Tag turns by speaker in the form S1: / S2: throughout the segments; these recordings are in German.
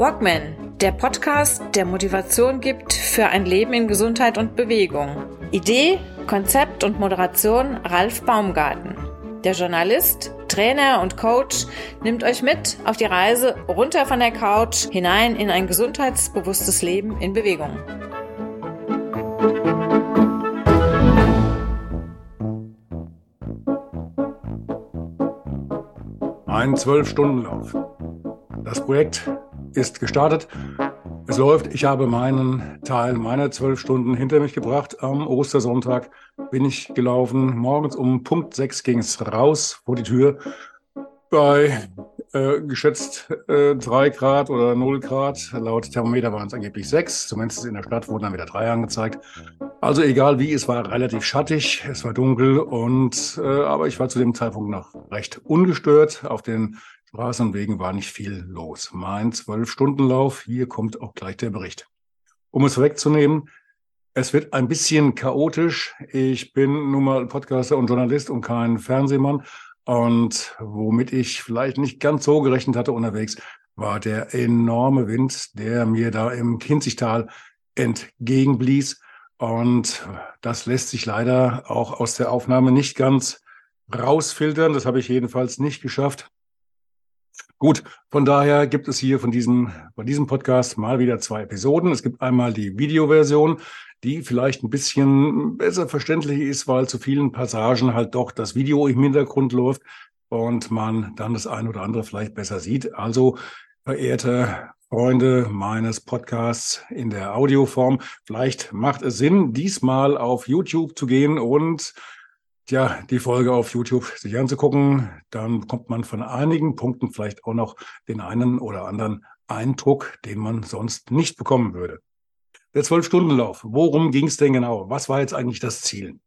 S1: Walkman, der Podcast, der Motivation gibt für ein Leben in Gesundheit und Bewegung. Idee, Konzept und Moderation Ralf Baumgarten. Der Journalist, Trainer und Coach nimmt euch mit auf die Reise runter von der Couch hinein in ein gesundheitsbewusstes Leben in Bewegung.
S2: Ein Zwölf-Stunden-Lauf. Das Projekt ist gestartet. Es läuft. Ich habe meinen Teil meiner zwölf Stunden hinter mich gebracht. Am Ostersonntag bin ich gelaufen. Morgens um Punkt sechs ging es raus vor die Tür. Bei äh, geschätzt äh, drei Grad oder null Grad. Laut Thermometer waren es angeblich sechs. Zumindest in der Stadt wurden dann wieder drei angezeigt. Also egal wie, es war relativ schattig, es war dunkel und äh, aber ich war zu dem Zeitpunkt noch recht ungestört. Auf den Straßen und Wegen war nicht viel los. Mein Zwölf-Stunden-Lauf, hier kommt auch gleich der Bericht. Um es wegzunehmen, es wird ein bisschen chaotisch. Ich bin nun mal Podcaster und Journalist und kein Fernsehmann. Und womit ich vielleicht nicht ganz so gerechnet hatte unterwegs, war der enorme Wind, der mir da im Kinzigtal entgegenblies. Und das lässt sich leider auch aus der Aufnahme nicht ganz rausfiltern. Das habe ich jedenfalls nicht geschafft. Gut, von daher gibt es hier von diesem, von diesem Podcast mal wieder zwei Episoden. Es gibt einmal die Videoversion, die vielleicht ein bisschen besser verständlich ist, weil zu vielen Passagen halt doch das Video im Hintergrund läuft und man dann das eine oder andere vielleicht besser sieht. Also, verehrte Freunde meines Podcasts in der Audioform, vielleicht macht es Sinn, diesmal auf YouTube zu gehen und ja, die Folge auf YouTube sich anzugucken, dann bekommt man von einigen Punkten vielleicht auch noch den einen oder anderen Eindruck, den man sonst nicht bekommen würde. Der Zwölf-Stunden-Lauf, worum ging es denn genau? Was war jetzt eigentlich das Ziel?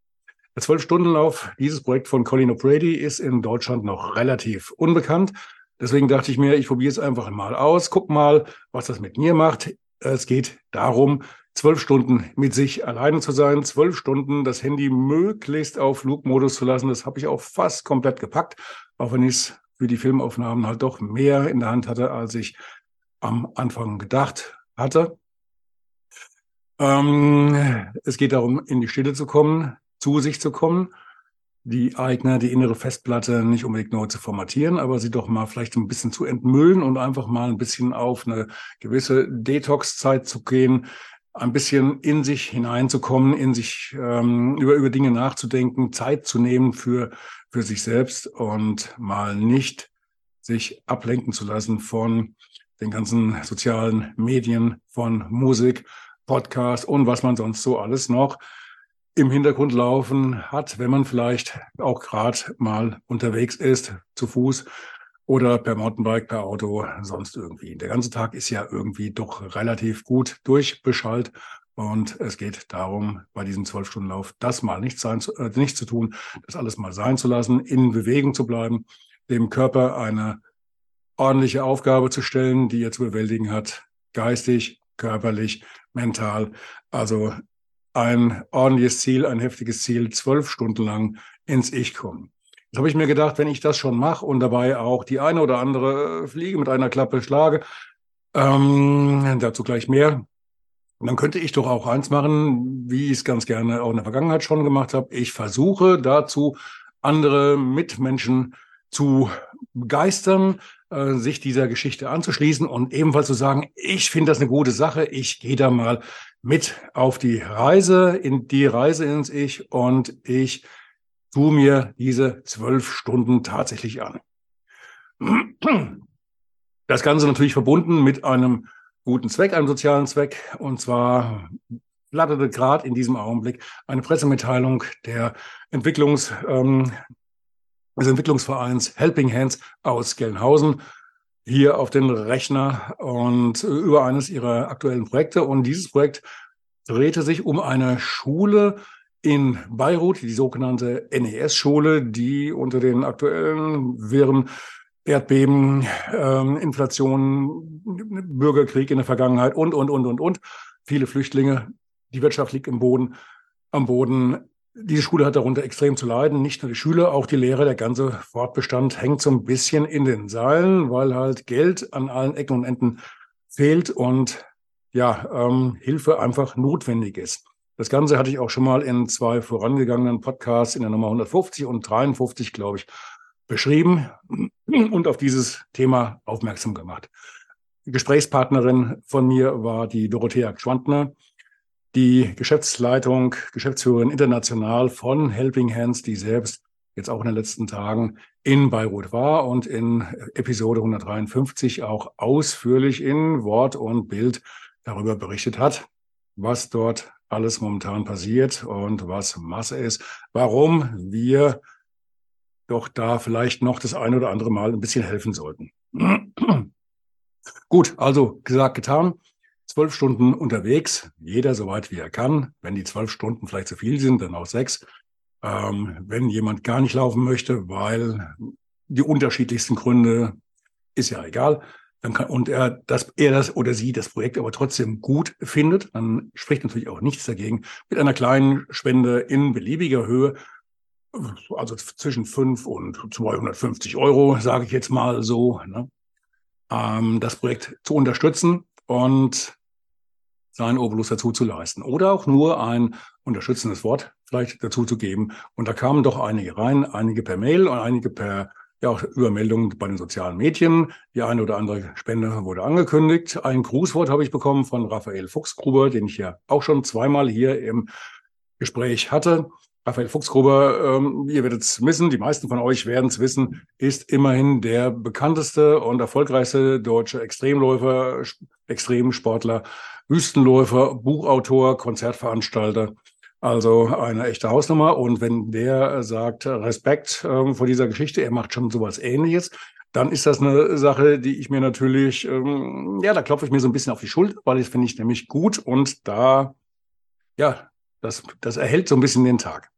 S2: Der Zwölf-Stunden-Lauf, dieses Projekt von Colin O'Brady, ist in Deutschland noch relativ unbekannt. Deswegen dachte ich mir, ich probiere es einfach mal aus, guck mal, was das mit mir macht. Es geht darum, zwölf Stunden mit sich alleine zu sein, zwölf Stunden das Handy möglichst auf Flugmodus zu lassen. Das habe ich auch fast komplett gepackt, auch wenn ich es für die Filmaufnahmen halt doch mehr in der Hand hatte, als ich am Anfang gedacht hatte. Ähm, es geht darum, in die Stille zu kommen, zu sich zu kommen, die eigene, die innere Festplatte nicht unbedingt nur zu formatieren, aber sie doch mal vielleicht ein bisschen zu entmüllen und einfach mal ein bisschen auf eine gewisse Detox-Zeit zu gehen, ein bisschen in sich hineinzukommen, in sich ähm, über, über Dinge nachzudenken, Zeit zu nehmen für, für sich selbst und mal nicht sich ablenken zu lassen von den ganzen sozialen Medien, von Musik, Podcast und was man sonst so alles noch im Hintergrund laufen hat, wenn man vielleicht auch gerade mal unterwegs ist, zu Fuß oder per Mountainbike, per Auto, sonst irgendwie. Der ganze Tag ist ja irgendwie doch relativ gut durchbeschallt und es geht darum, bei diesem Zwölf-Stunden-Lauf das mal nicht, sein, äh, nicht zu tun, das alles mal sein zu lassen, in Bewegung zu bleiben, dem Körper eine ordentliche Aufgabe zu stellen, die er zu bewältigen hat, geistig, körperlich, mental. Also ein ordentliches Ziel, ein heftiges Ziel, zwölf Stunden lang ins Ich kommen. Jetzt habe ich mir gedacht, wenn ich das schon mache und dabei auch die eine oder andere Fliege mit einer Klappe schlage, ähm, dazu gleich mehr, dann könnte ich doch auch eins machen, wie ich es ganz gerne auch in der Vergangenheit schon gemacht habe. Ich versuche dazu, andere Mitmenschen zu begeistern, äh, sich dieser Geschichte anzuschließen und ebenfalls zu sagen, ich finde das eine gute Sache, ich gehe da mal mit auf die Reise, in die Reise ins Ich und ich tu mir diese zwölf Stunden tatsächlich an. Das Ganze natürlich verbunden mit einem guten Zweck, einem sozialen Zweck. Und zwar flatterte gerade in diesem Augenblick eine Pressemitteilung der Entwicklungs, ähm, des Entwicklungsvereins Helping Hands aus Gelnhausen hier auf den Rechner und über eines ihrer aktuellen Projekte. Und dieses Projekt drehte sich um eine Schule in Beirut, die sogenannte NES-Schule, die unter den aktuellen Wirren Erdbeben, ähm, Inflation, Bürgerkrieg in der Vergangenheit und, und, und, und, und, viele Flüchtlinge, die Wirtschaft liegt im Boden, am Boden. Diese Schule hat darunter extrem zu leiden. Nicht nur die Schüler, auch die Lehrer, der ganze Fortbestand hängt so ein bisschen in den Seilen, weil halt Geld an allen Ecken und Enden fehlt und ja, ähm, Hilfe einfach notwendig ist. Das Ganze hatte ich auch schon mal in zwei vorangegangenen Podcasts in der Nummer 150 und 53, glaube ich, beschrieben und auf dieses Thema aufmerksam gemacht. Gesprächspartnerin von mir war die Dorothea Schwantner, die Geschäftsleitung, Geschäftsführerin international von Helping Hands, die selbst jetzt auch in den letzten Tagen in Beirut war und in Episode 153 auch ausführlich in Wort und Bild darüber berichtet hat, was dort alles momentan passiert und was Masse ist, warum wir doch da vielleicht noch das ein oder andere Mal ein bisschen helfen sollten. Gut, also gesagt, getan. Zwölf Stunden unterwegs, jeder so weit wie er kann. Wenn die zwölf Stunden vielleicht zu viel sind, dann auch sechs. Ähm, wenn jemand gar nicht laufen möchte, weil die unterschiedlichsten Gründe, ist ja egal, dann kann, und er, dass er das oder sie das Projekt aber trotzdem gut findet, dann spricht natürlich auch nichts dagegen, mit einer kleinen Spende in beliebiger Höhe, also zwischen 5 und 250 Euro, sage ich jetzt mal so, ne, ähm, das Projekt zu unterstützen und seinen Obolus dazu zu leisten. Oder auch nur ein unterstützendes Wort vielleicht dazu zu geben. Und da kamen doch einige rein, einige per Mail und einige per ja auch Übermeldungen bei den sozialen Medien. Die eine oder andere Spende wurde angekündigt. Ein Grußwort habe ich bekommen von Raphael Fuchsgruber, den ich ja auch schon zweimal hier im Gespräch hatte. Raphael Fuchsgruber, ähm, ihr werdet es wissen, die meisten von euch werden es wissen, ist immerhin der bekannteste und erfolgreichste deutsche Extremläufer, Extremsportler, Wüstenläufer, Buchautor, Konzertveranstalter. Also eine echte Hausnummer. Und wenn der sagt, Respekt ähm, vor dieser Geschichte, er macht schon sowas ähnliches, dann ist das eine Sache, die ich mir natürlich, ähm, ja, da klopfe ich mir so ein bisschen auf die Schuld, weil das finde ich nämlich gut und da, ja, das, das erhält so ein bisschen den Tag.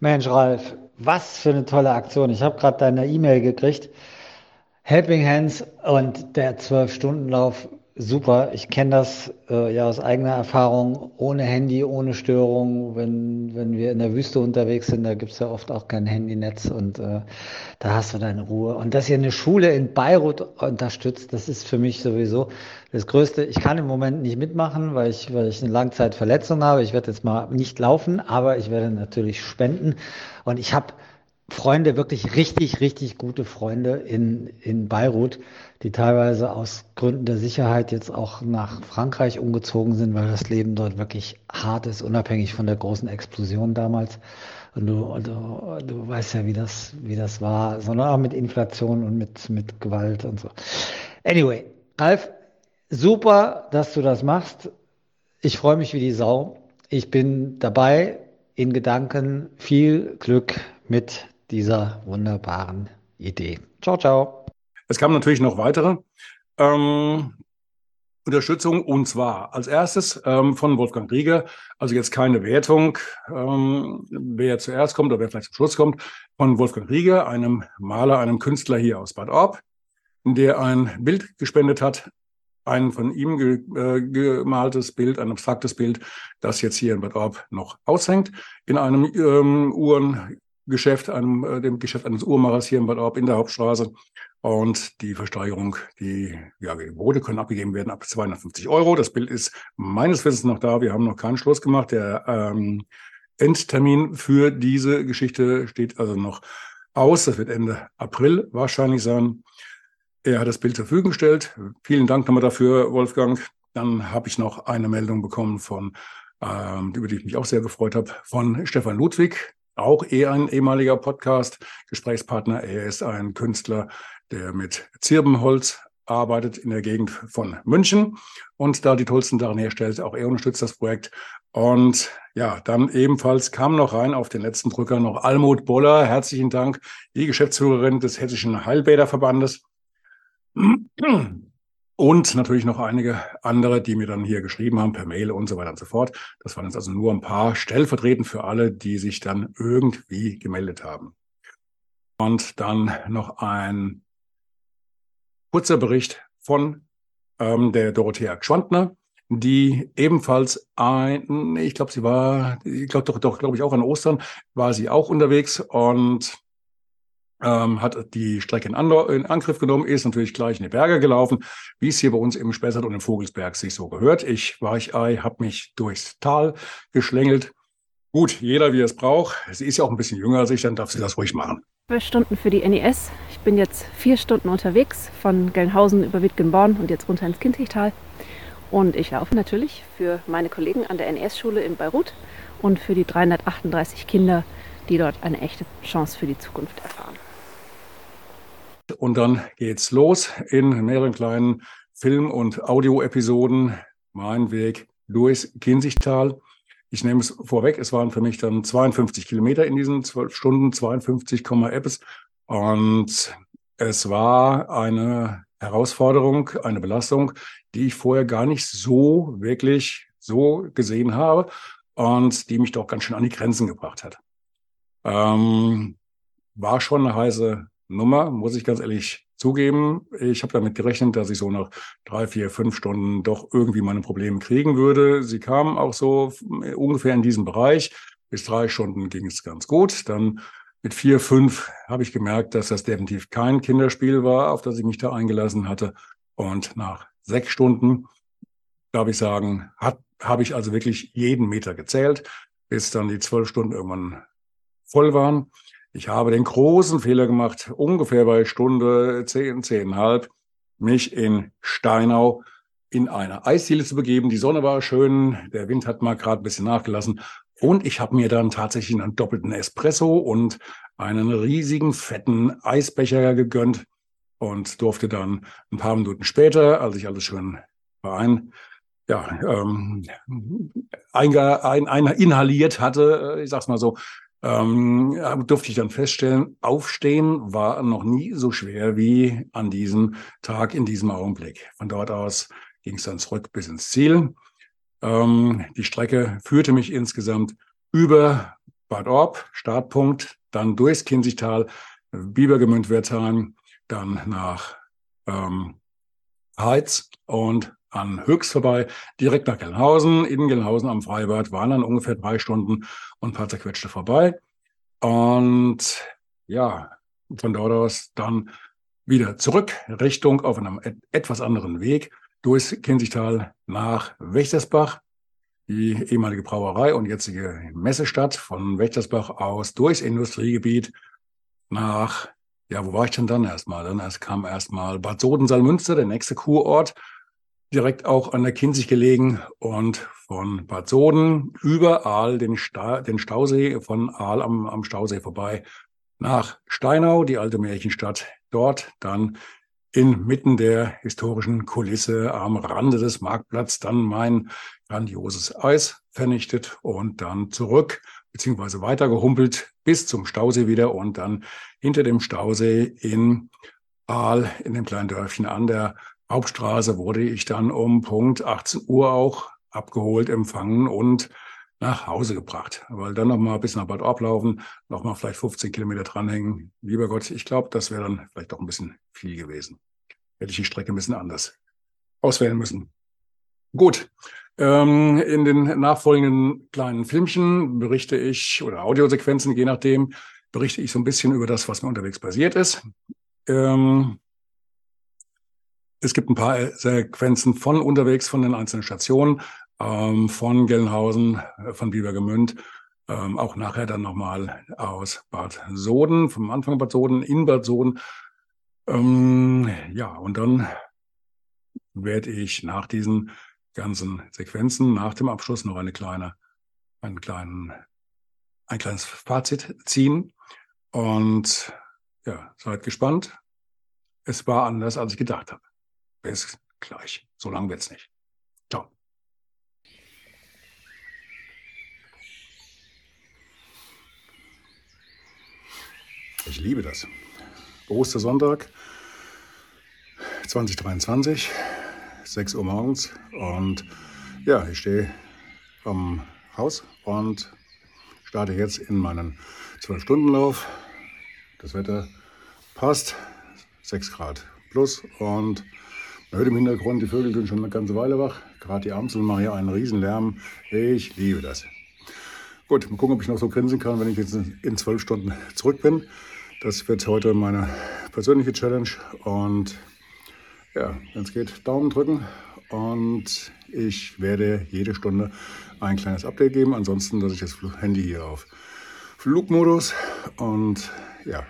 S3: Mensch, Ralf, was für eine tolle Aktion. Ich habe gerade deine E-Mail gekriegt. Helping Hands und der Zwölf-Stunden-Lauf super. Ich kenne das äh, ja aus eigener Erfahrung, ohne Handy, ohne Störung. Wenn, wenn wir in der Wüste unterwegs sind, da gibt's ja oft auch kein Handynetz und äh, da hast du deine Ruhe. Und dass ihr eine Schule in Beirut unterstützt, das ist für mich sowieso das Größte. Ich kann im Moment nicht mitmachen, weil ich, weil ich eine Langzeitverletzung habe. Ich werde jetzt mal nicht laufen, aber ich werde natürlich spenden. Und ich habe Freunde, wirklich richtig, richtig gute Freunde in, in Beirut, die teilweise aus Gründen der Sicherheit jetzt auch nach Frankreich umgezogen sind, weil das Leben dort wirklich hart ist, unabhängig von der großen Explosion damals. Und du, du, du weißt ja, wie das, wie das war, sondern auch mit Inflation und mit, mit Gewalt und so. Anyway, Ralf, super, dass du das machst. Ich freue mich wie die Sau. Ich bin dabei in Gedanken. Viel Glück mit dieser wunderbaren Idee. Ciao, ciao.
S2: Es kamen natürlich noch weitere ähm, Unterstützung und zwar als erstes ähm, von Wolfgang Rieger, also jetzt keine Wertung, ähm, wer zuerst kommt oder wer vielleicht zum Schluss kommt, von Wolfgang Rieger, einem Maler, einem Künstler hier aus Bad Orb, der ein Bild gespendet hat, ein von ihm ge, äh, gemaltes Bild, ein abstraktes Bild, das jetzt hier in Bad Orb noch aushängt, in einem ähm, Uhren Geschäft, einem, äh, dem Geschäft eines Uhrmachers hier in Bad Orb in der Hauptstraße. Und die Versteigerung, die ja, Gebote können abgegeben werden ab 250 Euro. Das Bild ist meines Wissens noch da. Wir haben noch keinen Schluss gemacht. Der ähm, Endtermin für diese Geschichte steht also noch aus. Das wird Ende April wahrscheinlich sein. Er hat das Bild zur Verfügung gestellt. Vielen Dank nochmal dafür, Wolfgang. Dann habe ich noch eine Meldung bekommen von, ähm, über die ich mich auch sehr gefreut habe, von Stefan Ludwig auch eh ein ehemaliger Podcast-Gesprächspartner. Er ist ein Künstler, der mit Zirbenholz arbeitet in der Gegend von München und da die tollsten Sachen herstellt. Auch er unterstützt das Projekt. Und ja, dann ebenfalls kam noch rein auf den letzten Drücker noch Almut Boller. Herzlichen Dank, die Geschäftsführerin des Hessischen Heilbäderverbandes. Und natürlich noch einige andere, die mir dann hier geschrieben haben per Mail und so weiter und so fort. Das waren jetzt also nur ein paar stellvertretend für alle, die sich dann irgendwie gemeldet haben. Und dann noch ein kurzer Bericht von ähm, der Dorothea Gschwandner, die ebenfalls ein, ich glaube, sie war, ich glaube doch, doch, glaube ich, auch an Ostern war sie auch unterwegs und ähm, hat die Strecke in, Andor, in, Angriff genommen, ist natürlich gleich in die Berge gelaufen, wie es hier bei uns im Spessart und im Vogelsberg sich so gehört. Ich Weichei habe mich durchs Tal geschlängelt. Gut, jeder wie es braucht. Sie ist ja auch ein bisschen jünger als ich, dann darf sie das ruhig machen.
S4: Zwölf Stunden für die NES. Ich bin jetzt vier Stunden unterwegs von Gelnhausen über Wittgenborn und jetzt runter ins Kinzigtal. Und ich laufe natürlich für meine Kollegen an der NES-Schule in Beirut und für die 338 Kinder, die dort eine echte Chance für die Zukunft erfahren.
S2: Und dann geht's los in mehreren kleinen Film- und Audio-Episoden. Mein Weg durchs Kinzigtal. Ich nehme es vorweg, es waren für mich dann 52 Kilometer in diesen zwölf Stunden, 52, etwas. Und es war eine Herausforderung, eine Belastung, die ich vorher gar nicht so wirklich so gesehen habe und die mich doch ganz schön an die Grenzen gebracht hat. Ähm, war schon eine heiße Nummer, muss ich ganz ehrlich zugeben. Ich habe damit gerechnet, dass ich so nach drei, vier, fünf Stunden doch irgendwie meine Probleme kriegen würde. Sie kamen auch so ungefähr in diesem Bereich. Bis drei Stunden ging es ganz gut. Dann mit vier, fünf habe ich gemerkt, dass das definitiv kein Kinderspiel war, auf das ich mich da eingelassen hatte. Und nach sechs Stunden, darf ich sagen, habe ich also wirklich jeden Meter gezählt, bis dann die zwölf Stunden irgendwann voll waren. Ich habe den großen Fehler gemacht, ungefähr bei Stunde zehn, zehnhalb, mich in Steinau in eine Eisdiele zu begeben. Die Sonne war schön, der Wind hat mal gerade ein bisschen nachgelassen. Und ich habe mir dann tatsächlich einen doppelten Espresso und einen riesigen, fetten Eisbecher gegönnt und durfte dann ein paar Minuten später, als ich alles schön verein, ja, ähm, ein, ein, ein, inhaliert hatte, äh, ich sag's mal so, ähm, durfte ich dann feststellen, aufstehen war noch nie so schwer wie an diesem Tag, in diesem Augenblick. Von dort aus ging es dann zurück bis ins Ziel. Ähm, die Strecke führte mich insgesamt über Bad Orb, Startpunkt, dann durchs Kinzigtal, Bibergemünd-Wertheim, dann nach ähm, Heiz und an Höchst vorbei, direkt nach Gelnhausen. In Gelnhausen am Freibad waren dann ungefähr drei Stunden und ein paar zerquetschte vorbei. Und ja, von dort aus dann wieder zurück Richtung auf einem etwas anderen Weg durchs Kinzigtal nach Wächtersbach, die ehemalige Brauerei und jetzige Messestadt von Wächtersbach aus durchs Industriegebiet nach, ja, wo war ich denn dann erstmal? Dann erst kam erstmal Bad Soden-Salmünster, der nächste Kurort, direkt auch an der Kinzig gelegen und von Bad Soden über Aal, den, Sta den Stausee, von Aal am, am Stausee vorbei nach Steinau, die alte Märchenstadt. Dort dann inmitten der historischen Kulisse am Rande des Marktplatzes dann mein grandioses Eis vernichtet und dann zurück beziehungsweise weitergehumpelt bis zum Stausee wieder und dann hinter dem Stausee in Aal in dem kleinen Dörfchen an der Hauptstraße wurde ich dann um Punkt 18 Uhr auch abgeholt, empfangen und nach Hause gebracht. Weil dann nochmal bis nach Bad Orb laufen, nochmal vielleicht 15 Kilometer dranhängen. Lieber Gott, ich glaube, das wäre dann vielleicht doch ein bisschen viel gewesen. Hätte ich die Strecke ein bisschen anders auswählen müssen. Gut. Ähm, in den nachfolgenden kleinen Filmchen berichte ich, oder Audiosequenzen, je nachdem, berichte ich so ein bisschen über das, was mir unterwegs passiert ist. Ähm, es gibt ein paar Sequenzen von unterwegs, von den einzelnen Stationen, ähm, von Gelnhausen, äh, von Bibergemünd, ähm, auch nachher dann nochmal aus Bad Soden, vom Anfang Bad Soden, in Bad Soden. Ähm, ja, und dann werde ich nach diesen ganzen Sequenzen, nach dem Abschluss noch eine kleine, einen kleinen, ein kleines Fazit ziehen. Und ja, seid gespannt. Es war anders, als ich gedacht habe. Bis gleich. So lang wird's nicht. Ciao. Ich liebe das. Ostersonntag 2023, 6 Uhr morgens. Und ja, ich stehe am Haus und starte jetzt in meinen 12-Stunden-Lauf. Das Wetter passt, 6 Grad plus und hört im Hintergrund, die Vögel sind schon eine ganze Weile wach. Gerade die Amseln machen hier einen riesen Lärm. Ich liebe das. Gut, mal gucken, ob ich noch so grinsen kann, wenn ich jetzt in zwölf Stunden zurück bin. Das wird heute meine persönliche Challenge. Und ja, wenn es geht, Daumen drücken. Und ich werde jede Stunde ein kleines Update geben. Ansonsten lasse ich das Handy hier auf Flugmodus. Und ja,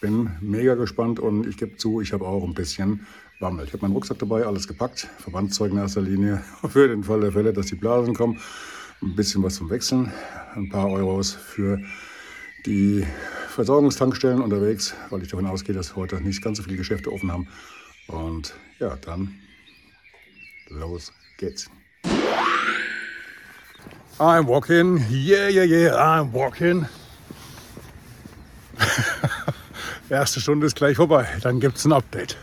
S2: bin mega gespannt und ich gebe zu, ich habe auch ein bisschen Bammel. Ich habe meinen Rucksack dabei, alles gepackt, Verbandszeug in erster Linie, für den Fall der Fälle, dass die Blasen kommen. Ein bisschen was zum Wechseln, ein paar Euros für die Versorgungstankstellen unterwegs, weil ich davon ausgehe, dass heute nicht ganz so viele Geschäfte offen haben. Und ja, dann los geht's. I'm walking, yeah, yeah, yeah, I'm walking. Erste Stunde ist gleich vorbei, dann gibt es ein Update.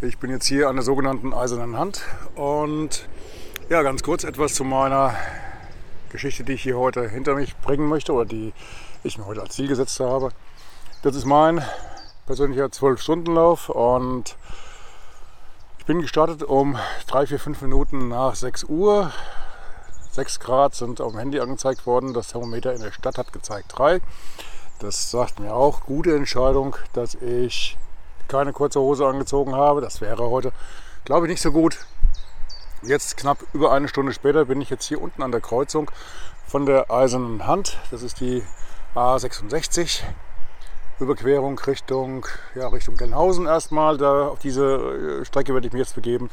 S2: Ich bin jetzt hier an der sogenannten Eisernen Hand und ja, ganz kurz etwas zu meiner Geschichte, die ich hier heute hinter mich bringen möchte oder die ich mir heute als Ziel gesetzt habe. Das ist mein persönlicher 12-Stunden-Lauf und ich bin gestartet um 3, 4, 5 Minuten nach 6 Uhr. 6 Grad sind auf dem Handy angezeigt worden. Das Thermometer in der Stadt hat gezeigt 3. Das sagt mir auch, gute Entscheidung, dass ich keine kurze Hose angezogen habe. Das wäre heute, glaube ich, nicht so gut. Jetzt knapp über eine Stunde später bin ich jetzt hier unten an der Kreuzung von der Eisernen Hand. Das ist die A66. Überquerung Richtung, ja, Richtung Gelnhausen erstmal. Da, auf diese äh, Strecke werde ich mich jetzt begeben.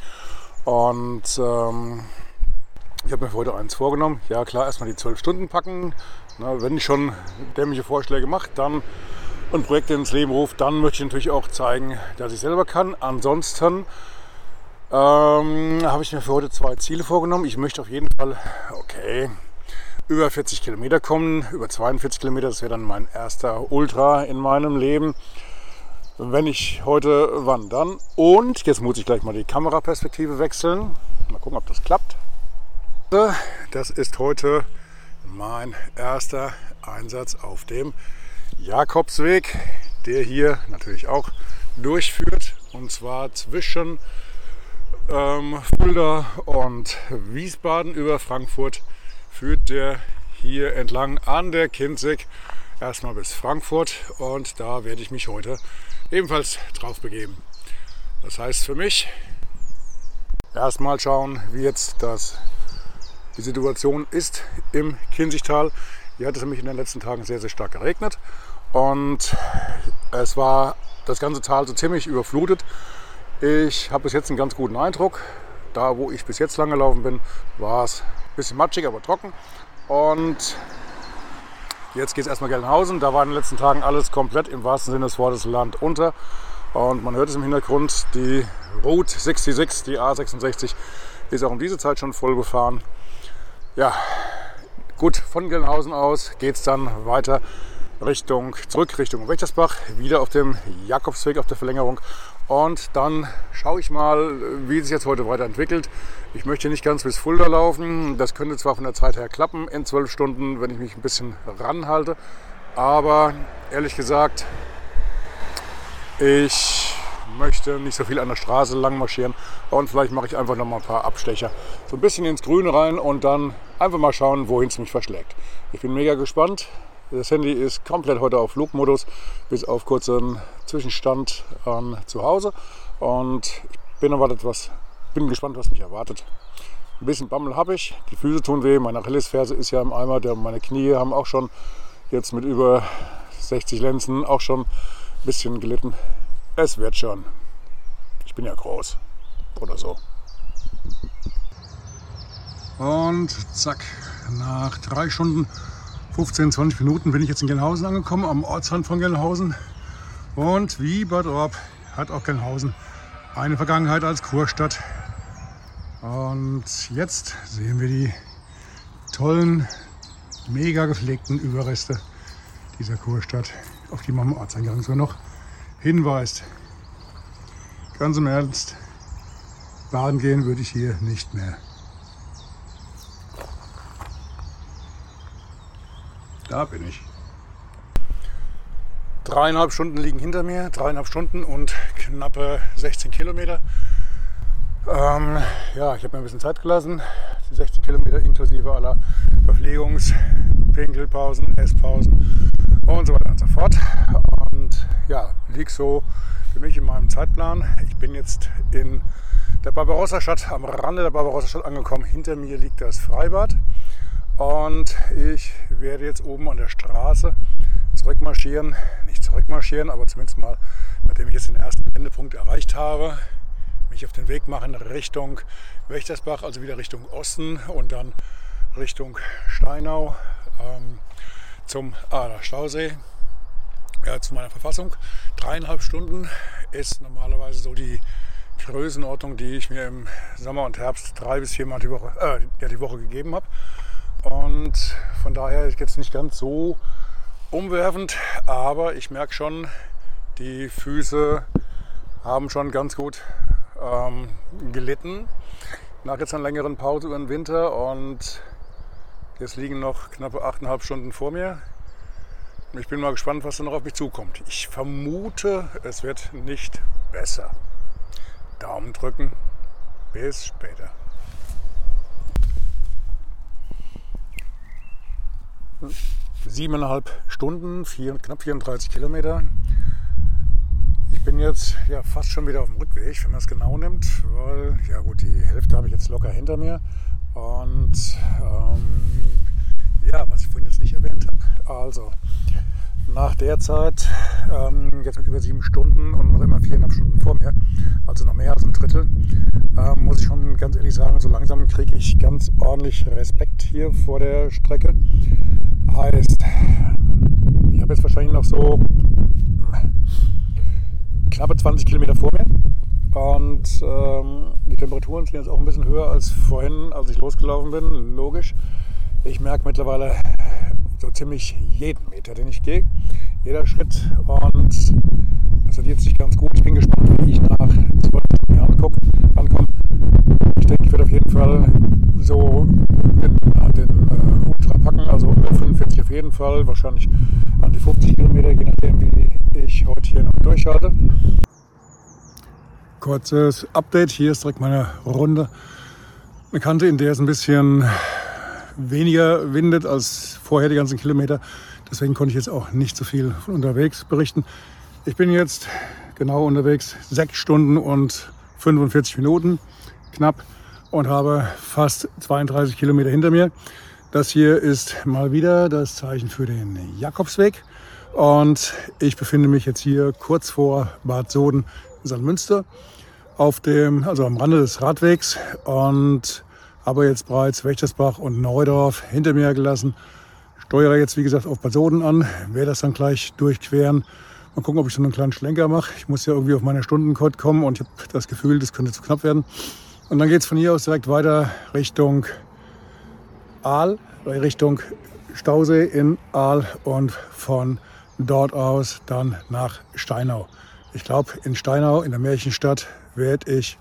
S2: Und ähm, ich habe mir heute eins vorgenommen. Ja klar, erstmal die zwölf Stunden packen. Na, wenn ich schon dämliche Vorschläge mache, dann und Projekte ins Leben ruft, dann möchte ich natürlich auch zeigen, dass ich selber kann. Ansonsten ähm, habe ich mir für heute zwei Ziele vorgenommen. Ich möchte auf jeden Fall, okay, über 40 Kilometer kommen, über 42 Kilometer. Das wäre dann mein erster Ultra in meinem Leben. Wenn ich heute wandern. Und jetzt muss ich gleich mal die Kameraperspektive wechseln. Mal gucken, ob das klappt. Das ist heute mein erster Einsatz auf dem Jakobsweg, der hier natürlich auch durchführt. Und zwar zwischen ähm, Fulda und Wiesbaden über Frankfurt führt der hier entlang an der Kinzig erstmal bis Frankfurt und da werde ich mich heute ebenfalls drauf begeben. Das heißt für mich erstmal schauen, wie jetzt das, die Situation ist im Kinzigtal. Hier hat es nämlich in den letzten Tagen sehr, sehr stark geregnet und es war das ganze Tal so ziemlich überflutet. Ich habe bis jetzt einen ganz guten Eindruck. Da, wo ich bis jetzt lang gelaufen bin, war es ein bisschen matschig, aber trocken. Und jetzt geht es erstmal Gelnhausen. Da war in den letzten Tagen alles komplett im wahrsten Sinne des Wortes Land unter. Und man hört es im Hintergrund, die Route 66, die A66, ist auch um diese Zeit schon voll befahren. Ja, gut, von Gelnhausen aus geht es dann weiter Richtung, zurück Richtung Wächtersbach, wieder auf dem Jakobsweg auf der Verlängerung. Und dann schaue ich mal, wie es sich jetzt heute weiterentwickelt. Ich möchte nicht ganz bis Fulda laufen. Das könnte zwar von der Zeit her klappen in zwölf Stunden, wenn ich mich ein bisschen ranhalte. Aber ehrlich gesagt, ich möchte nicht so viel an der Straße lang marschieren. Und vielleicht mache ich einfach noch mal ein paar Abstecher. So ein bisschen ins Grüne rein und dann einfach mal schauen, wohin es mich verschlägt. Ich bin mega gespannt. Das Handy ist komplett heute auf Flugmodus, bis auf kurzen Zwischenstand ähm, zu Hause. Und ich bin erwartet, was, bin gespannt, was mich erwartet. Ein bisschen Bammel habe ich, die Füße tun weh, meine Achillesferse ist ja im Eimer, der, meine Knie haben auch schon jetzt mit über 60 Lenzen auch schon ein bisschen gelitten. Es wird schon. Ich bin ja groß oder so. Und zack, nach drei Stunden 15, 20 Minuten bin ich jetzt in Gelnhausen angekommen, am Ortsrand von Gelnhausen. Und wie Bad Orb hat auch Gelnhausen eine Vergangenheit als Kurstadt. Und jetzt sehen wir die tollen, mega gepflegten Überreste dieser Kurstadt, auf die man am Ortseingang sogar noch hinweist. Ganz im Ernst, baden gehen würde ich hier nicht mehr. Da bin ich. Dreieinhalb Stunden liegen hinter mir, dreieinhalb Stunden und knappe 16 Kilometer. Ähm, ja, ich habe mir ein bisschen Zeit gelassen. Die 16 Kilometer inklusive aller Verpflegungs-, Pinkelpausen, Esspausen und so weiter und so fort. Und ja, liegt so für mich in meinem Zeitplan. Ich bin jetzt in der Barbarossa-Stadt, am Rande der Barbarossa-Stadt angekommen. Hinter mir liegt das Freibad. Und ich werde jetzt oben an der Straße zurückmarschieren. Nicht zurückmarschieren, aber zumindest mal, nachdem ich jetzt den ersten Wendepunkt erreicht habe, mich auf den Weg machen Richtung Wächtersbach, also wieder Richtung Osten und dann Richtung Steinau ähm, zum Ader Stausee. Ja, zu meiner Verfassung. Dreieinhalb Stunden ist normalerweise so die Größenordnung, die ich mir im Sommer und Herbst drei bis viermal die Woche, äh, ja, die Woche gegeben habe. Und von daher jetzt nicht ganz so umwerfend, aber ich merke schon, die Füße haben schon ganz gut ähm, gelitten. Nach jetzt einer längeren Pause über den Winter und jetzt liegen noch knappe 8,5 Stunden vor mir. Ich bin mal gespannt, was da noch auf mich zukommt. Ich vermute, es wird nicht besser. Daumen drücken. Bis später. Siebeneinhalb Stunden, vier, knapp 34 Kilometer. Bin jetzt ja fast schon wieder auf dem Rückweg, wenn man es genau nimmt, weil ja gut, die Hälfte habe ich jetzt locker hinter mir. Und ähm, ja, was ich vorhin jetzt nicht erwähnt habe, also nach der Zeit, ähm, jetzt mit über sieben Stunden und noch immer viereinhalb Stunden vor mir, also noch mehr als ein Drittel, ähm, muss ich schon ganz ehrlich sagen, so langsam kriege ich ganz ordentlich Respekt hier vor der Strecke. Heißt, ich habe jetzt wahrscheinlich noch so knappe 20 Kilometer vor mir. Und ähm, die Temperaturen sind jetzt auch ein bisschen höher als vorhin, als ich losgelaufen bin. Logisch. Ich merke mittlerweile so ziemlich jeden Meter, den ich gehe, jeder Schritt. Und das addiert sich ganz gut. Ich bin gespannt, wie ich nach zwölf Stunden angucke, ankomme. Ich denke, ich werde auf jeden Fall so den, den äh, Ultra packen, also über 45 auf jeden Fall, wahrscheinlich an die 50 Kilometer, je nachdem, wie ich heute hier noch durchhalte. Kurzes Update, hier ist direkt meine Runde. Eine Kante, in der es ein bisschen weniger windet als vorher die ganzen Kilometer. Deswegen konnte ich jetzt auch nicht so viel von unterwegs berichten. Ich bin jetzt genau unterwegs, sechs Stunden und 45 Minuten knapp und habe fast 32 Kilometer hinter mir. Das hier ist mal wieder das Zeichen für den Jakobsweg. Und ich befinde mich jetzt hier kurz vor Bad Soden, St. Münster, auf dem, also am Rande des Radwegs und habe jetzt bereits Wächtersbach und Neudorf hinter mir gelassen. Steuere jetzt, wie gesagt, auf Bad Soden an, werde das dann gleich durchqueren. Mal gucken, ob ich so einen kleinen Schlenker mache. Ich muss ja irgendwie auf meine Stundencode kommen und ich habe das Gefühl, das könnte zu knapp werden. Und dann geht es von hier aus direkt weiter Richtung Aal, Richtung Stausee in Aal und von dort aus dann nach Steinau. Ich glaube, in Steinau, in der Märchenstadt, werde ich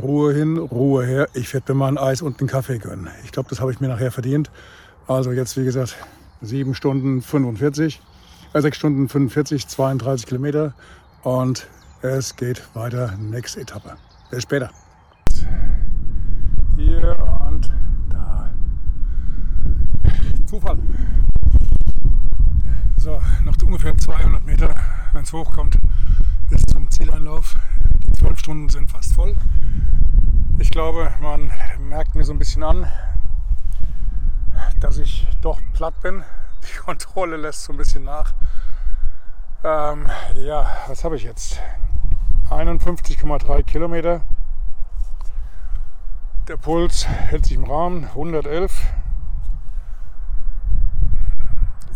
S2: Ruhe hin, Ruhe her. Ich werde mir mal ein Eis und einen Kaffee gönnen. Ich glaube, das habe ich mir nachher verdient. Also jetzt, wie gesagt, 7 Stunden 45, äh, 6 Stunden 45, 32 Kilometer. Und es geht weiter, nächste Etappe. Bis später. Hier und da. Zufall. So, noch ungefähr 200 Meter, wenn es hochkommt, bis zum Zieleinlauf. Die 12 Stunden sind fast voll. Ich glaube, man merkt mir so ein bisschen an, dass ich doch platt bin. Die Kontrolle lässt so ein bisschen nach. Ähm, ja, was habe ich jetzt? 51,3 Kilometer. Der Puls hält sich im Rahmen, 111.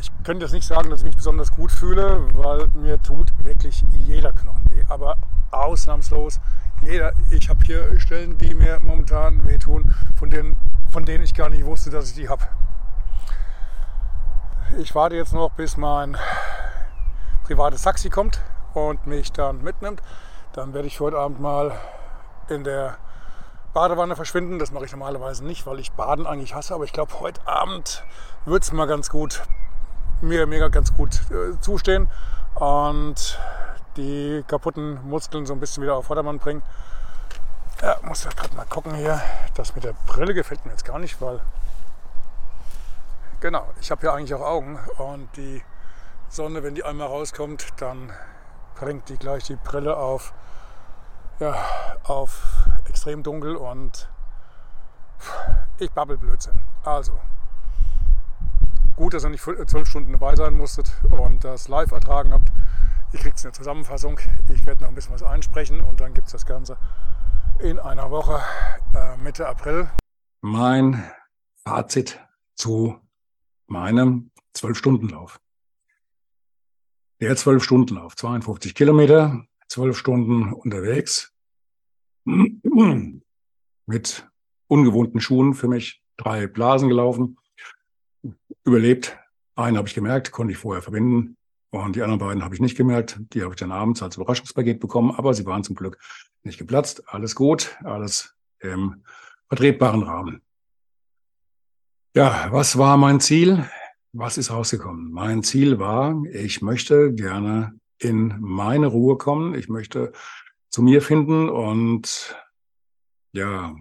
S2: Ich könnte jetzt nicht sagen, dass ich mich besonders gut fühle, weil mir tut wirklich jeder Knochen weh. Aber ausnahmslos jeder. Ich habe hier Stellen, die mir momentan wehtun, von denen, von denen ich gar nicht wusste, dass ich die habe. Ich warte jetzt noch, bis mein privates Taxi kommt und mich dann mitnimmt. Dann werde ich heute Abend mal in der Badewanne verschwinden. Das mache ich normalerweise nicht, weil ich Baden eigentlich hasse. Aber ich glaube, heute Abend wird es mal ganz gut, mir mega ganz gut äh, zustehen. Und die kaputten Muskeln so ein bisschen wieder auf Vordermann bringen. Ja, muss ja gerade mal gucken hier. Das mit der Brille gefällt mir jetzt gar nicht, weil genau, ich habe ja eigentlich auch Augen und die Sonne, wenn die einmal rauskommt, dann bringt die gleich die Brille auf, ja, auf extrem dunkel und ich babbel Blödsinn. Also, gut, dass ihr nicht zwölf Stunden dabei sein musstet und das live ertragen habt. Ihr kriegt eine Zusammenfassung. Ich werde noch ein bisschen was einsprechen und dann gibt es das Ganze in einer Woche, äh, Mitte April. Mein Fazit zu meinem Zwölf-Stunden-Lauf. Der Zwölf-Stunden-Lauf, 52 Kilometer, zwölf Stunden unterwegs, mit ungewohnten Schuhen für mich, drei Blasen gelaufen, überlebt. Einen habe ich gemerkt, konnte ich vorher verbinden. Und die anderen beiden habe ich nicht gemerkt. Die habe ich dann abends als Überraschungspaket bekommen, aber sie waren zum Glück nicht geplatzt. Alles gut, alles im vertretbaren Rahmen. Ja, was war mein Ziel? Was ist rausgekommen? Mein Ziel war, ich möchte gerne in meine Ruhe kommen. Ich möchte zu mir finden und ja,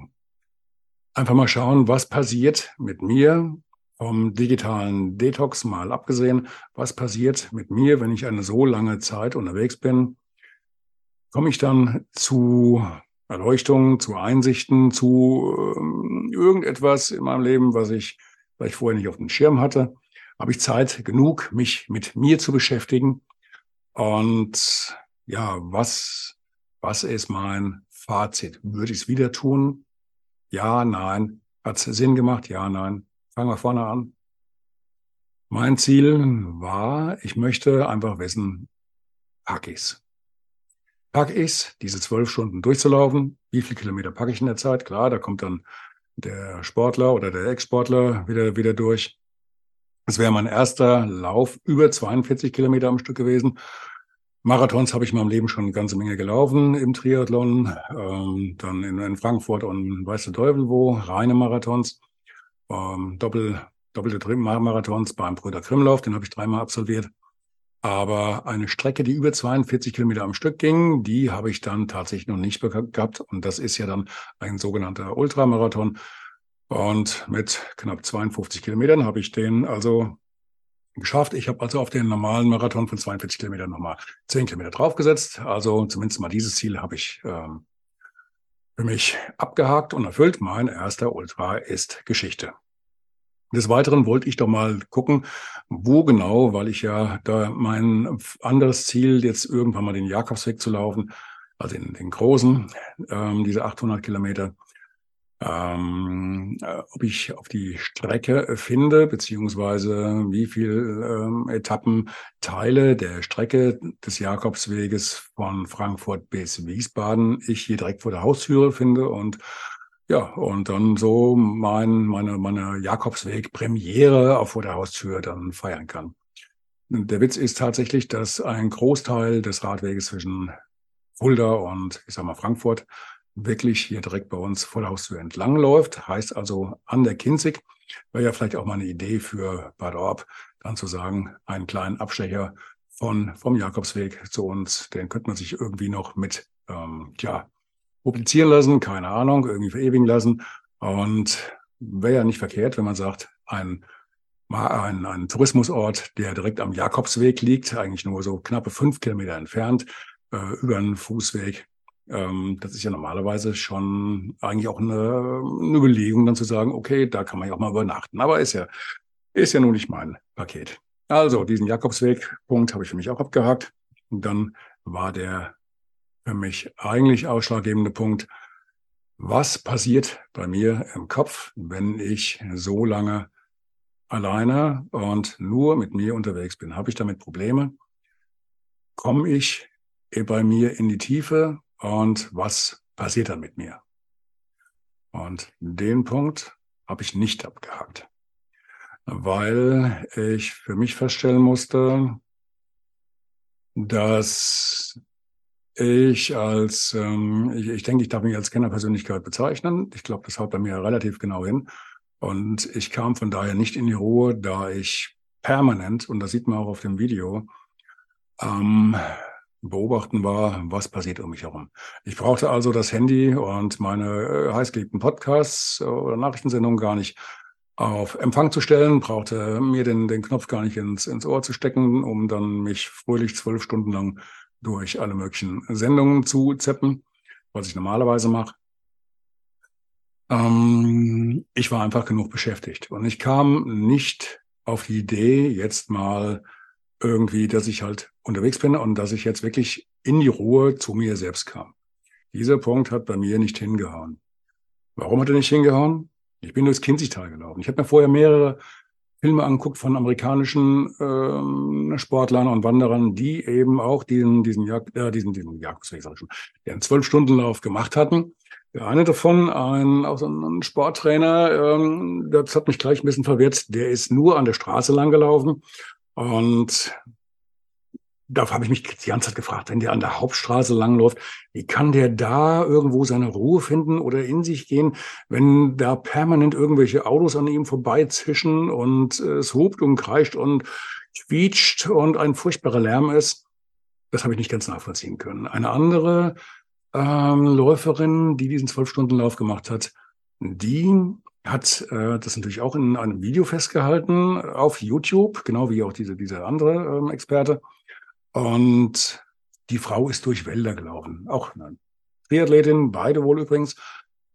S2: einfach mal schauen, was passiert mit mir vom digitalen Detox mal abgesehen. Was passiert mit mir, wenn ich eine so lange Zeit unterwegs bin? Komme ich dann zu Erleuchtung, zu Einsichten, zu äh, irgendetwas in meinem Leben, was ich vielleicht vorher nicht auf dem Schirm hatte? habe ich Zeit genug, mich mit mir zu beschäftigen. Und ja, was, was ist mein Fazit? Würde ich es wieder tun? Ja, nein. Hat es Sinn gemacht? Ja, nein. Fangen wir vorne an. Mein Ziel war, ich möchte einfach wissen, pack ich's. Pack ich's, diese zwölf Stunden durchzulaufen? Wie viele Kilometer packe ich in der Zeit? Klar, da kommt dann der Sportler oder der Ex-Sportler wieder, wieder durch. Das wäre mein erster Lauf über 42 Kilometer am Stück gewesen. Marathons habe ich in meinem Leben schon eine ganze Menge gelaufen im Triathlon, ähm, dann in, in, Frankfurt und weiß der Teufel wo, reine Marathons, ähm, Doppel, doppelte Marathons beim Brüder Grimmlauf, den habe ich dreimal absolviert. Aber eine Strecke, die über 42 Kilometer am Stück ging, die habe ich dann tatsächlich noch nicht gehabt. Und das ist ja dann ein sogenannter Ultramarathon. Und mit knapp 52 Kilometern habe ich den also geschafft. Ich habe also auf den normalen Marathon von 42 Kilometern nochmal 10 Kilometer draufgesetzt. Also zumindest mal dieses Ziel habe ich ähm, für mich abgehakt und erfüllt. Mein erster Ultra ist Geschichte. Des Weiteren wollte ich doch mal gucken, wo genau, weil ich ja da mein anderes Ziel, jetzt irgendwann mal den Jakobsweg zu laufen, also in den großen, ähm, diese 800 Kilometer, ähm, äh, ob ich auf die Strecke finde, beziehungsweise wie viel ähm, Etappen Teile der Strecke des Jakobsweges von Frankfurt bis Wiesbaden ich hier direkt vor der Haustüre finde und ja, und dann so mein, meine, meine Jakobsweg-Premiere vor der Haustür dann feiern kann. Der Witz ist tatsächlich, dass ein Großteil des Radweges zwischen Fulda und, ich sag mal, Frankfurt wirklich hier direkt bei uns vor der Haustür entlang läuft. Heißt also an der Kinzig. Wäre ja vielleicht auch mal eine Idee für Bad Orb, dann zu sagen, einen kleinen Abstecher von, vom Jakobsweg zu uns, den könnte man sich irgendwie noch mit, ähm, ja, publizieren lassen, keine Ahnung, irgendwie verewigen lassen. Und wäre ja nicht verkehrt, wenn man sagt, ein, ein, ein Tourismusort, der direkt am Jakobsweg liegt, eigentlich nur so knappe fünf Kilometer entfernt, äh, über einen Fußweg, ähm, das ist ja normalerweise schon eigentlich auch eine, eine Überlegung, dann zu sagen, okay, da kann man ja auch mal übernachten. Aber ist ja, ist ja nun nicht mein Paket. Also, diesen Jakobsweg-Punkt habe ich für mich auch abgehakt. Und dann war der für mich eigentlich ausschlaggebende Punkt, was passiert bei mir im Kopf, wenn ich so lange alleine und nur mit mir unterwegs bin? Habe ich damit Probleme? Komme ich bei mir in die Tiefe? Und was passiert dann mit mir? Und den Punkt habe ich nicht abgehakt, weil ich für mich feststellen musste, dass ich als, ähm, ich, ich denke, ich darf mich als Kennerpersönlichkeit bezeichnen. Ich glaube, das haut bei mir relativ genau hin. Und ich kam von daher nicht in die Ruhe, da ich permanent, und das sieht man auch auf dem Video, ähm, beobachten war, was passiert um mich herum. Ich brauchte also das Handy und meine äh, heißgeliebten Podcasts oder Nachrichtensendungen gar nicht auf Empfang zu stellen, brauchte mir den, den Knopf gar nicht ins, ins Ohr zu stecken, um dann mich fröhlich zwölf Stunden lang durch alle möglichen Sendungen zu zeppen, was ich normalerweise mache. Ähm, ich war einfach genug beschäftigt und ich kam nicht auf die Idee, jetzt mal irgendwie, dass ich halt unterwegs bin und dass ich jetzt wirklich in die Ruhe zu mir selbst kam. Dieser Punkt hat bei mir nicht hingehauen. Warum hat er nicht hingehauen? Ich bin durchs Kinzigtal gelaufen. Ich habe mir vorher mehrere Filme angeguckt von amerikanischen ähm, Sportlern und Wanderern, die eben auch diesen, diesen, Jag äh, diesen, diesen Jagd, ich schon, den Zwölf-Stunden-Lauf gemacht hatten. Der eine davon, ein, auch so ein Sporttrainer, ähm, das hat mich gleich ein bisschen verwirrt, der ist nur an der Straße lang gelaufen und da habe ich mich die ganze Zeit gefragt, wenn der an der Hauptstraße langläuft, wie kann der da irgendwo seine Ruhe finden oder in sich gehen, wenn da permanent irgendwelche Autos an ihm vorbeizischen und es hupt und kreischt und quietscht und ein furchtbarer Lärm ist. Das habe ich nicht ganz nachvollziehen können. Eine andere ähm, Läuferin, die diesen Zwölf-Stunden-Lauf gemacht hat, die hat äh, das natürlich auch in einem Video festgehalten auf YouTube, genau wie auch diese, diese andere ähm, Experte. Und die Frau ist durch Wälder gelaufen. Auch eine Triathletin, beide wohl übrigens.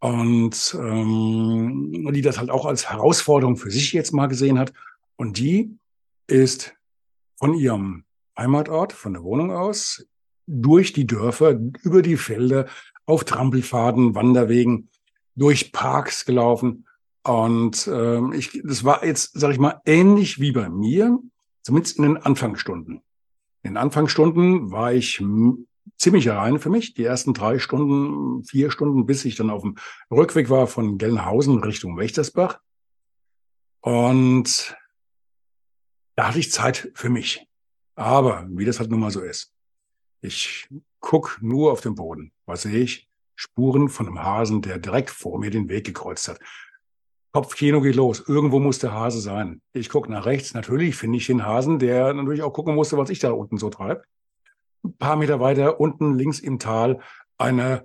S2: Und ähm, die das halt auch als Herausforderung für sich jetzt mal gesehen hat. Und die ist von ihrem Heimatort, von der Wohnung aus, durch die Dörfer, über die Felder, auf Trampelfaden, Wanderwegen, durch Parks gelaufen. Und ähm, ich, das war jetzt, sag ich mal, ähnlich wie bei mir, zumindest in den Anfangsstunden. In den Anfangsstunden war ich ziemlich alleine für mich. Die ersten drei Stunden, vier Stunden, bis ich dann auf dem Rückweg war von Gelnhausen Richtung Wächtersbach. Und da hatte ich Zeit für mich. Aber wie das halt nun mal so ist. Ich guck nur auf den Boden. Was sehe ich? Spuren von einem Hasen, der direkt vor mir den Weg gekreuzt hat. Kopfkino geht los. Irgendwo muss der Hase sein. Ich gucke nach rechts. Natürlich finde ich den Hasen, der natürlich auch gucken musste, was ich da unten so treibe. Ein paar Meter weiter, unten links im Tal, eine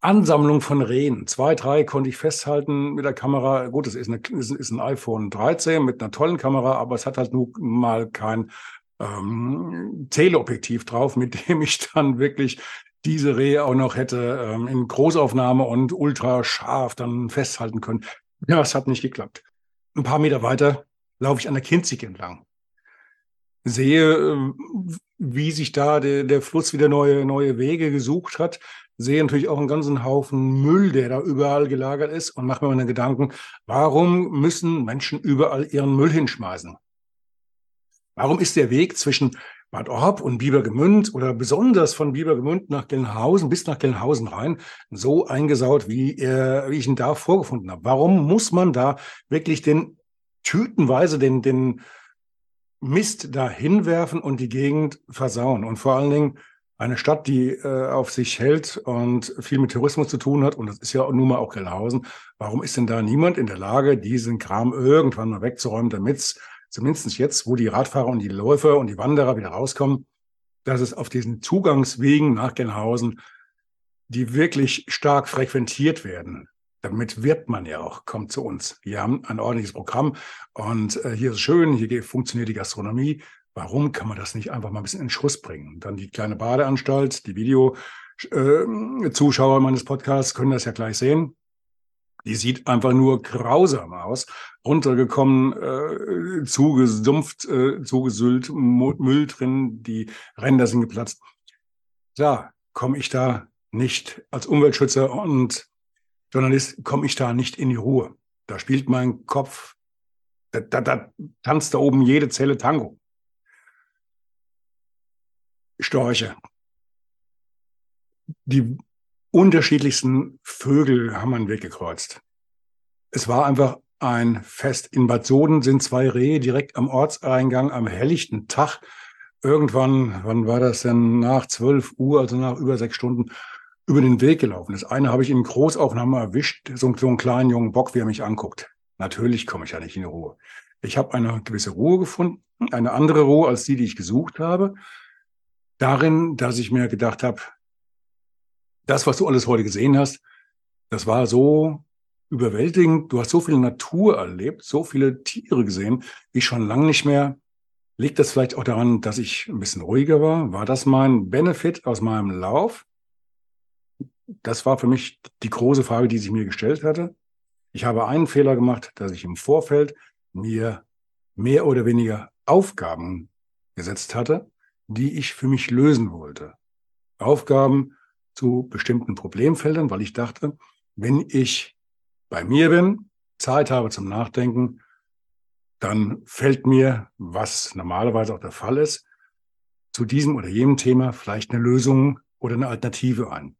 S2: Ansammlung von Rehen. Zwei, drei konnte ich festhalten mit der Kamera. Gut, es ist, eine, ist ein iPhone 13 mit einer tollen Kamera, aber es hat halt nur mal kein ähm, Teleobjektiv drauf, mit dem ich dann wirklich diese Rehe auch noch hätte ähm, in Großaufnahme und ultra scharf dann festhalten können. Ja, es hat nicht geklappt. Ein paar Meter weiter laufe ich an der Kinzig entlang. Sehe, äh, wie sich da der, der Fluss wieder neue, neue Wege gesucht hat. Sehe natürlich auch einen ganzen Haufen Müll, der da überall gelagert ist und mache mir meine Gedanken, warum müssen Menschen überall ihren Müll hinschmeißen? Warum ist der Weg zwischen Bad Orb und Biebergemünd oder besonders von Biebergemünd nach Gelnhausen bis nach Gelnhausen rein so eingesaut, wie, äh, wie ich ihn da vorgefunden habe. Warum muss man da wirklich den tütenweise den, den Mist da hinwerfen und die Gegend versauen? Und vor allen Dingen eine Stadt, die äh, auf sich hält und viel mit Tourismus zu tun hat, und das ist ja nun mal auch Gelnhausen, warum ist denn da niemand in der Lage, diesen Kram irgendwann mal wegzuräumen, damit es zumindest jetzt, wo die Radfahrer und die Läufer und die Wanderer wieder rauskommen, dass es auf diesen Zugangswegen nach Gelnhausen, die wirklich stark frequentiert werden, damit wird man ja auch, kommt zu uns. Wir haben ein ordentliches Programm und äh, hier ist schön, hier funktioniert die Gastronomie. Warum kann man das nicht einfach mal ein bisschen in Schuss bringen? Dann die kleine Badeanstalt, die Video-Zuschauer äh, meines Podcasts können das ja gleich sehen. Die sieht einfach nur grausam aus. Runtergekommen, äh, zugesumpft, äh, zugesüllt, Müll drin, die Ränder sind geplatzt. Klar, komme ich da nicht als Umweltschützer und Journalist, komme ich da nicht in die Ruhe. Da spielt mein Kopf, da, da, da tanzt da oben jede Zelle Tango. Storche. Die unterschiedlichsten Vögel haben einen Weg gekreuzt. Es war einfach ein Fest. In Bad Soden sind zwei Rehe direkt am Ortseingang am helllichten Tag. Irgendwann, wann war das denn? Nach 12 Uhr, also nach über sechs Stunden, über den Weg gelaufen. Das eine habe ich in Großaufnahme erwischt, so, so einen kleinen jungen Bock, wie er mich anguckt. Natürlich komme ich ja nicht in Ruhe. Ich habe eine gewisse Ruhe gefunden, eine andere Ruhe als die, die ich gesucht habe. Darin, dass ich mir gedacht habe, das, was du alles heute gesehen hast, das war so überwältigend. Du hast so viel Natur erlebt, so viele Tiere gesehen, wie schon lange nicht mehr. Liegt das vielleicht auch daran, dass ich ein bisschen ruhiger war? War das mein Benefit aus meinem Lauf? Das war für mich die große Frage, die sich mir gestellt hatte. Ich habe einen Fehler gemacht, dass ich im Vorfeld mir mehr oder weniger Aufgaben gesetzt hatte, die ich für mich lösen wollte. Aufgaben zu bestimmten Problemfeldern, weil ich dachte, wenn ich bei mir bin, Zeit habe zum Nachdenken, dann fällt mir, was normalerweise auch der Fall ist, zu diesem oder jenem Thema vielleicht eine Lösung oder eine Alternative ein.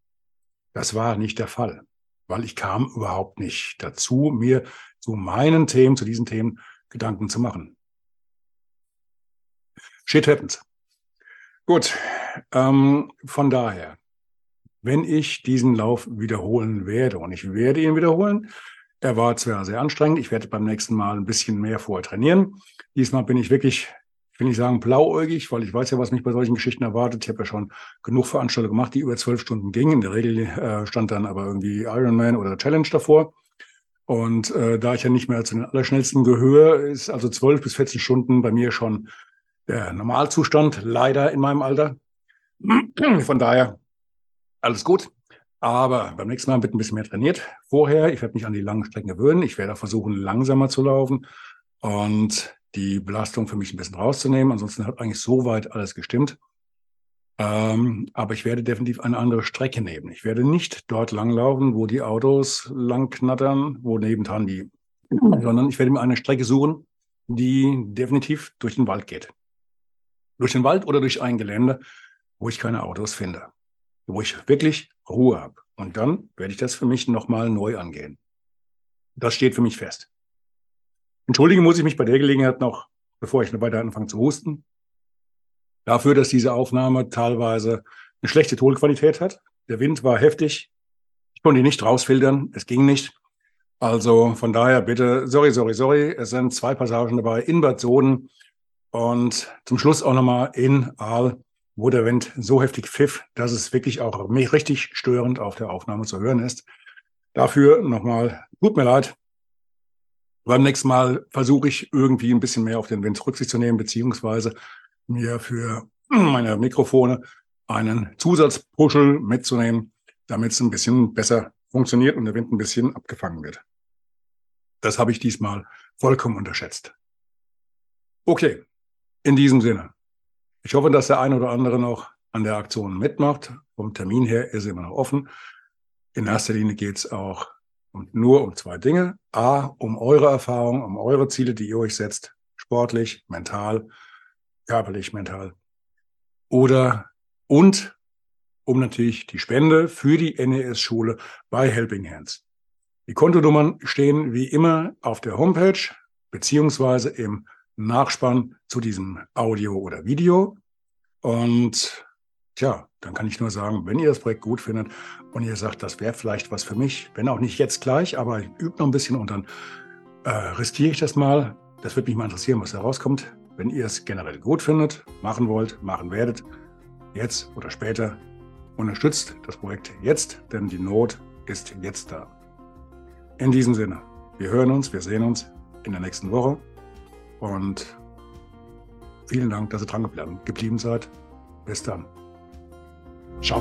S2: Das war nicht der Fall, weil ich kam überhaupt nicht dazu, mir zu meinen Themen, zu diesen Themen Gedanken zu machen. Shit happens. Gut, ähm, von daher, wenn ich diesen Lauf wiederholen werde, und ich werde ihn wiederholen, er war zwar sehr anstrengend, ich werde beim nächsten Mal ein bisschen mehr vorher trainieren. Diesmal bin ich wirklich, ich will nicht sagen blauäugig, weil ich weiß ja, was mich bei solchen Geschichten erwartet. Ich habe ja schon genug Veranstaltungen gemacht, die über zwölf Stunden gingen. In der Regel äh, stand dann aber irgendwie Ironman oder Challenge davor. Und äh, da ich ja nicht mehr zu den Allerschnellsten gehöre, ist also zwölf bis 14 Stunden bei mir schon der Normalzustand, leider in meinem Alter. Von daher alles gut. Aber beim nächsten Mal wird ein bisschen mehr trainiert. Vorher, ich werde mich an die langen Strecken gewöhnen. Ich werde auch versuchen, langsamer zu laufen und die Belastung für mich ein bisschen rauszunehmen. Ansonsten hat eigentlich soweit alles gestimmt. Ähm, aber ich werde definitiv eine andere Strecke nehmen. Ich werde nicht dort langlaufen, wo die Autos lang knattern, wo nebendran die, sondern ich werde mir eine Strecke suchen, die definitiv durch den Wald geht. Durch den Wald oder durch ein Gelände, wo ich keine Autos finde. Wo ich wirklich Ruhe habe. Und dann werde ich das für mich nochmal neu angehen. Das steht für mich fest. Entschuldigen muss ich mich bei der Gelegenheit noch, bevor ich weiter anfange zu husten, dafür, dass diese Aufnahme teilweise eine schlechte Tonqualität hat. Der Wind war heftig. Ich konnte ihn nicht rausfiltern. Es ging nicht. Also von daher bitte, sorry, sorry, sorry. Es sind zwei Passagen dabei in Bad Soden und zum Schluss auch nochmal in Aal, wo der Wind so heftig pfiff, dass es wirklich auch richtig störend auf der Aufnahme zu hören ist. Dafür nochmal, tut mir leid. Beim nächsten Mal versuche ich irgendwie ein bisschen mehr auf den Wind Rücksicht zu nehmen, beziehungsweise mir für meine Mikrofone einen Zusatzpuschel mitzunehmen, damit es ein bisschen besser funktioniert und der Wind ein bisschen abgefangen wird. Das habe ich diesmal vollkommen unterschätzt. Okay, in diesem Sinne. Ich hoffe, dass der eine oder andere noch an der Aktion mitmacht. Vom Termin her ist immer noch offen. In erster Linie geht es auch und nur um zwei Dinge. A, um eure Erfahrung, um eure Ziele, die ihr euch setzt, sportlich, mental körperlich, mental. Oder und um natürlich die Spende für die NES-Schule bei Helping Hands. Die Kontonummern stehen wie immer auf der Homepage beziehungsweise im Nachspann zu diesem Audio oder Video. Und tja, dann kann ich nur sagen, wenn ihr das Projekt gut findet und ihr sagt, das wäre vielleicht was für mich, wenn auch nicht jetzt gleich, aber ich übe noch ein bisschen und dann äh, riskiere ich das mal. Das würde mich mal interessieren, was da rauskommt. Wenn ihr es generell gut findet, machen wollt, machen werdet, jetzt oder später, unterstützt das Projekt jetzt, denn die Not ist jetzt da. In diesem Sinne, wir hören uns, wir sehen uns in der nächsten Woche und vielen Dank, dass ihr dran geblieben seid. Bis dann. Ciao.